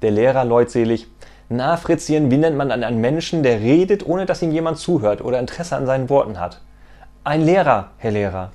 Der Lehrer leutselig. Na, Fritzchen, wie nennt man einen Menschen, der redet, ohne dass ihm jemand zuhört oder Interesse an seinen Worten hat? Ein Lehrer, Herr Lehrer.